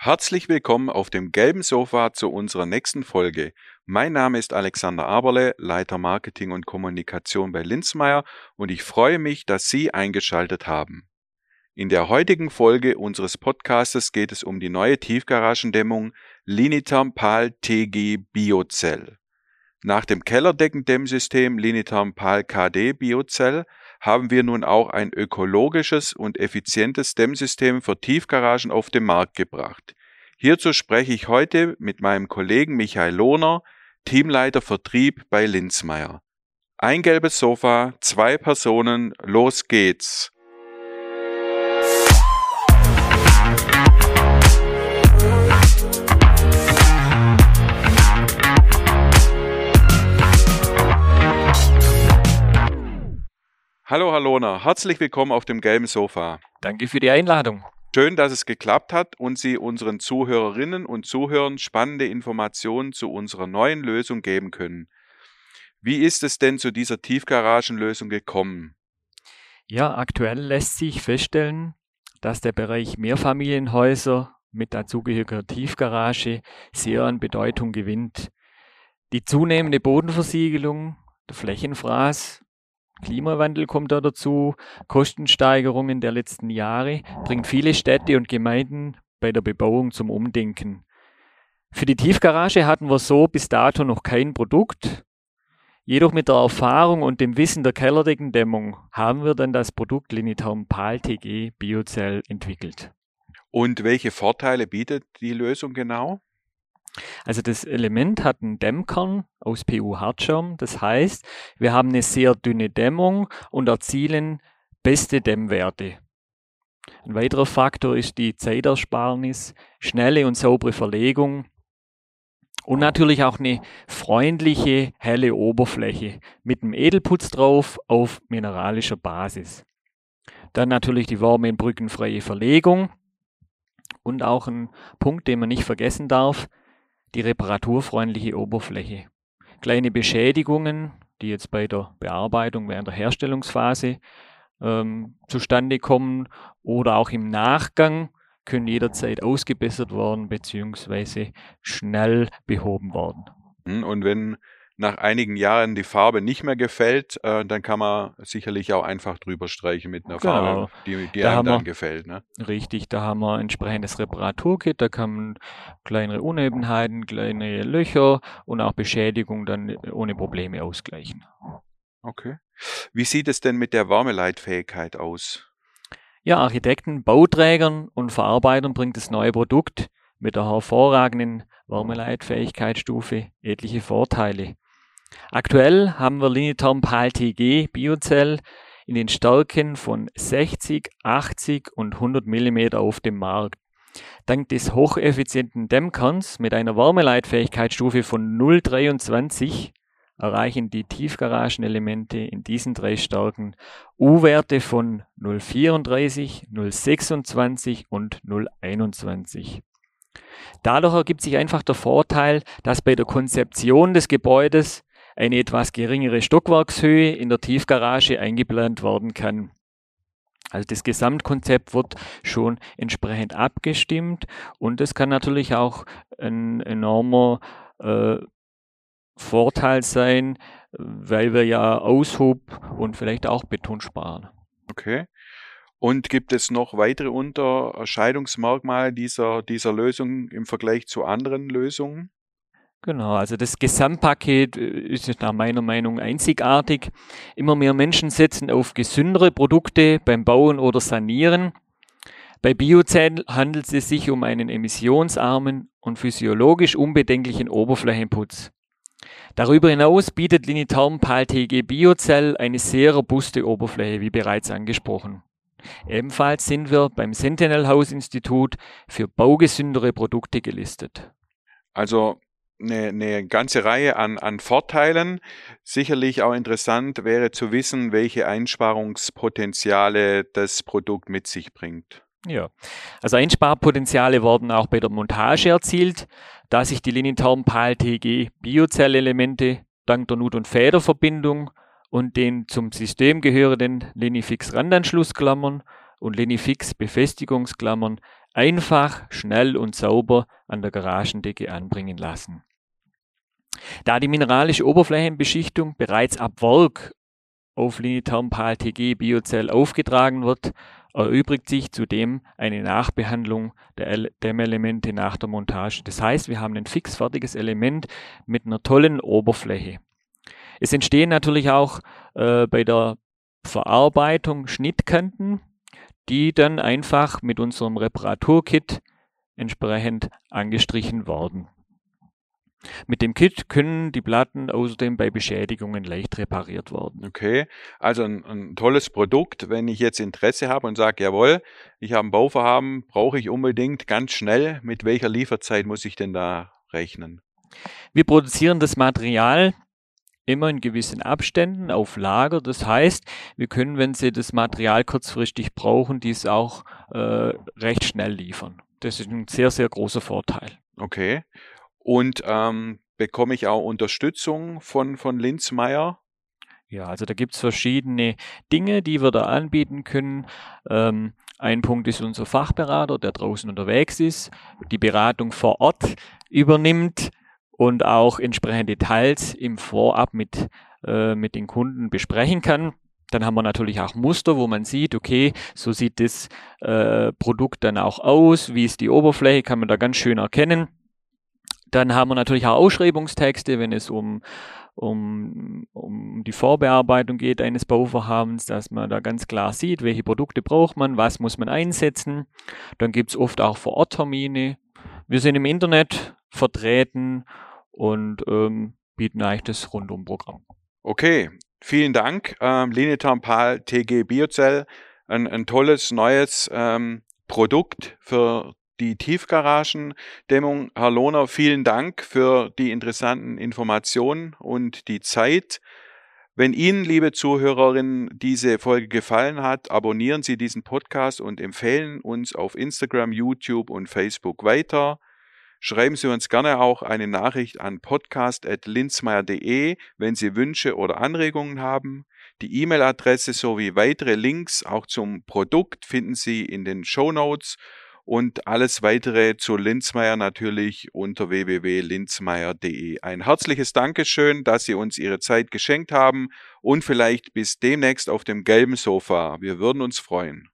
Herzlich willkommen auf dem gelben Sofa zu unserer nächsten Folge. Mein Name ist Alexander Aberle, Leiter Marketing und Kommunikation bei Linzmeier und ich freue mich, dass Sie eingeschaltet haben. In der heutigen Folge unseres Podcastes geht es um die neue Tiefgaragendämmung Liniterm PAL TG Biocell. Nach dem Kellerdeckendämmsystem Liniterm PAL KD Biocell haben wir nun auch ein ökologisches und effizientes Dämmsystem für Tiefgaragen auf den Markt gebracht. Hierzu spreche ich heute mit meinem Kollegen Michael Lohner, Teamleiter Vertrieb bei Linzmeier. Ein gelbes Sofa, zwei Personen, los geht's. Hallo Halona, herzlich willkommen auf dem gelben Sofa. Danke für die Einladung. Schön, dass es geklappt hat und Sie unseren Zuhörerinnen und Zuhörern spannende Informationen zu unserer neuen Lösung geben können. Wie ist es denn zu dieser Tiefgaragenlösung gekommen? Ja, aktuell lässt sich feststellen, dass der Bereich Mehrfamilienhäuser mit dazugehöriger Tiefgarage sehr an Bedeutung gewinnt. Die zunehmende Bodenversiegelung, der Flächenfraß Klimawandel kommt da dazu, Kostensteigerungen der letzten Jahre bringt viele Städte und Gemeinden bei der Bebauung zum Umdenken. Für die Tiefgarage hatten wir so bis dato noch kein Produkt. Jedoch mit der Erfahrung und dem Wissen der Kellerdeckendämmung haben wir dann das Produkt Linitarm PAL TG Biocell entwickelt. Und welche Vorteile bietet die Lösung genau? Also das Element hat einen Dämmkern aus PU-Hartschirm. Das heißt, wir haben eine sehr dünne Dämmung und erzielen beste Dämmwerte. Ein weiterer Faktor ist die Zeitersparnis, schnelle und saubere Verlegung und natürlich auch eine freundliche, helle Oberfläche mit einem Edelputz drauf auf mineralischer Basis. Dann natürlich die wärmebrückenfreie Verlegung und auch ein Punkt, den man nicht vergessen darf, die reparaturfreundliche Oberfläche. Kleine Beschädigungen, die jetzt bei der Bearbeitung während der Herstellungsphase ähm, zustande kommen oder auch im Nachgang, können jederzeit ausgebessert werden bzw. schnell behoben werden. Hm, und wenn nach einigen Jahren die Farbe nicht mehr gefällt, äh, dann kann man sicherlich auch einfach drüber streichen mit einer genau. Farbe, die, die da einem dann wir, gefällt. Ne? Richtig, da haben wir ein entsprechendes Reparaturkit, da kann man kleinere Unebenheiten, kleine Löcher und auch Beschädigung dann ohne Probleme ausgleichen. Okay. Wie sieht es denn mit der Wärmeleitfähigkeit aus? Ja, Architekten, Bauträgern und Verarbeitern bringt das neue Produkt mit der hervorragenden Wärmeleitfähigkeitsstufe etliche Vorteile. Aktuell haben wir Linitom PAL TG Biocell in den Stärken von 60, 80 und 100 mm auf dem Markt. Dank des hocheffizienten Dämmkerns mit einer Wärmeleitfähigkeitsstufe von 0,23 erreichen die Tiefgaragenelemente in diesen drei Stärken U-Werte von 0,34, 0,26 und 0,21. Dadurch ergibt sich einfach der Vorteil, dass bei der Konzeption des Gebäudes eine etwas geringere Stockwerkshöhe in der Tiefgarage eingeplant werden kann. Also das Gesamtkonzept wird schon entsprechend abgestimmt und das kann natürlich auch ein enormer äh, Vorteil sein, weil wir ja Aushub und vielleicht auch Beton sparen. Okay. Und gibt es noch weitere Unterscheidungsmerkmale dieser, dieser Lösung im Vergleich zu anderen Lösungen? Genau, also das Gesamtpaket äh, ist nach meiner Meinung einzigartig. Immer mehr Menschen setzen auf gesündere Produkte beim Bauen oder Sanieren. Bei Biozell handelt es sich um einen emissionsarmen und physiologisch unbedenklichen Oberflächenputz. Darüber hinaus bietet Linitarm PAL Biozell eine sehr robuste Oberfläche, wie bereits angesprochen. Ebenfalls sind wir beim Sentinel House Institut für baugesündere Produkte gelistet. Also eine, eine ganze Reihe an, an Vorteilen. Sicherlich auch interessant wäre zu wissen, welche Einsparungspotenziale das Produkt mit sich bringt. Ja, also Einsparpotenziale werden auch bei der Montage erzielt, da sich die Linientarm PAL TG Biozellelemente dank der Nut- und Federverbindung und den zum System gehörenden Linifix Randanschlussklammern und Linifix Befestigungsklammern einfach, schnell und sauber an der Garagendecke anbringen lassen. Da die mineralische Oberflächenbeschichtung bereits ab Werk auf Linithermpal TG Biozell aufgetragen wird, erübrigt sich zudem eine Nachbehandlung der Dämmelemente nach der Montage. Das heißt, wir haben ein fixfertiges Element mit einer tollen Oberfläche. Es entstehen natürlich auch äh, bei der Verarbeitung Schnittkanten, die dann einfach mit unserem Reparaturkit entsprechend angestrichen werden. Mit dem Kit können die Platten außerdem bei Beschädigungen leicht repariert werden. Okay, also ein, ein tolles Produkt. Wenn ich jetzt Interesse habe und sage, jawohl, ich habe ein Bauvorhaben, brauche ich unbedingt ganz schnell. Mit welcher Lieferzeit muss ich denn da rechnen? Wir produzieren das Material immer in gewissen Abständen auf Lager. Das heißt, wir können, wenn Sie das Material kurzfristig brauchen, dies auch äh, recht schnell liefern. Das ist ein sehr, sehr großer Vorteil. Okay. Und ähm, bekomme ich auch Unterstützung von, von Linzmeier? Ja, also da gibt es verschiedene Dinge, die wir da anbieten können. Ähm, ein Punkt ist unser Fachberater, der draußen unterwegs ist, die Beratung vor Ort übernimmt und auch entsprechende Details im Vorab mit, äh, mit den Kunden besprechen kann. Dann haben wir natürlich auch Muster, wo man sieht, okay, so sieht das äh, Produkt dann auch aus, wie ist die Oberfläche, kann man da ganz schön erkennen. Dann haben wir natürlich auch Ausschreibungstexte, wenn es um, um, um die Vorbearbeitung geht eines Bauvorhabens, dass man da ganz klar sieht, welche Produkte braucht man, was muss man einsetzen. Dann gibt es oft auch Vororttermine. Wir sind im Internet vertreten und ähm, bieten eigentlich das Rundumprogramm. Okay, vielen Dank. Ähm, Linetampal TG Biocell, ein, ein tolles neues ähm, Produkt für die Tiefgaragendämmung. Herr Lohner, vielen Dank für die interessanten Informationen und die Zeit. Wenn Ihnen, liebe Zuhörerinnen, diese Folge gefallen hat, abonnieren Sie diesen Podcast und empfehlen uns auf Instagram, YouTube und Facebook weiter. Schreiben Sie uns gerne auch eine Nachricht an podcast.linzmeier.de, wenn Sie Wünsche oder Anregungen haben. Die E-Mail-Adresse sowie weitere Links auch zum Produkt finden Sie in den Show Notes und alles weitere zu Linzmeier natürlich unter www.linzmeier.de. Ein herzliches Dankeschön, dass Sie uns Ihre Zeit geschenkt haben und vielleicht bis demnächst auf dem gelben Sofa. Wir würden uns freuen.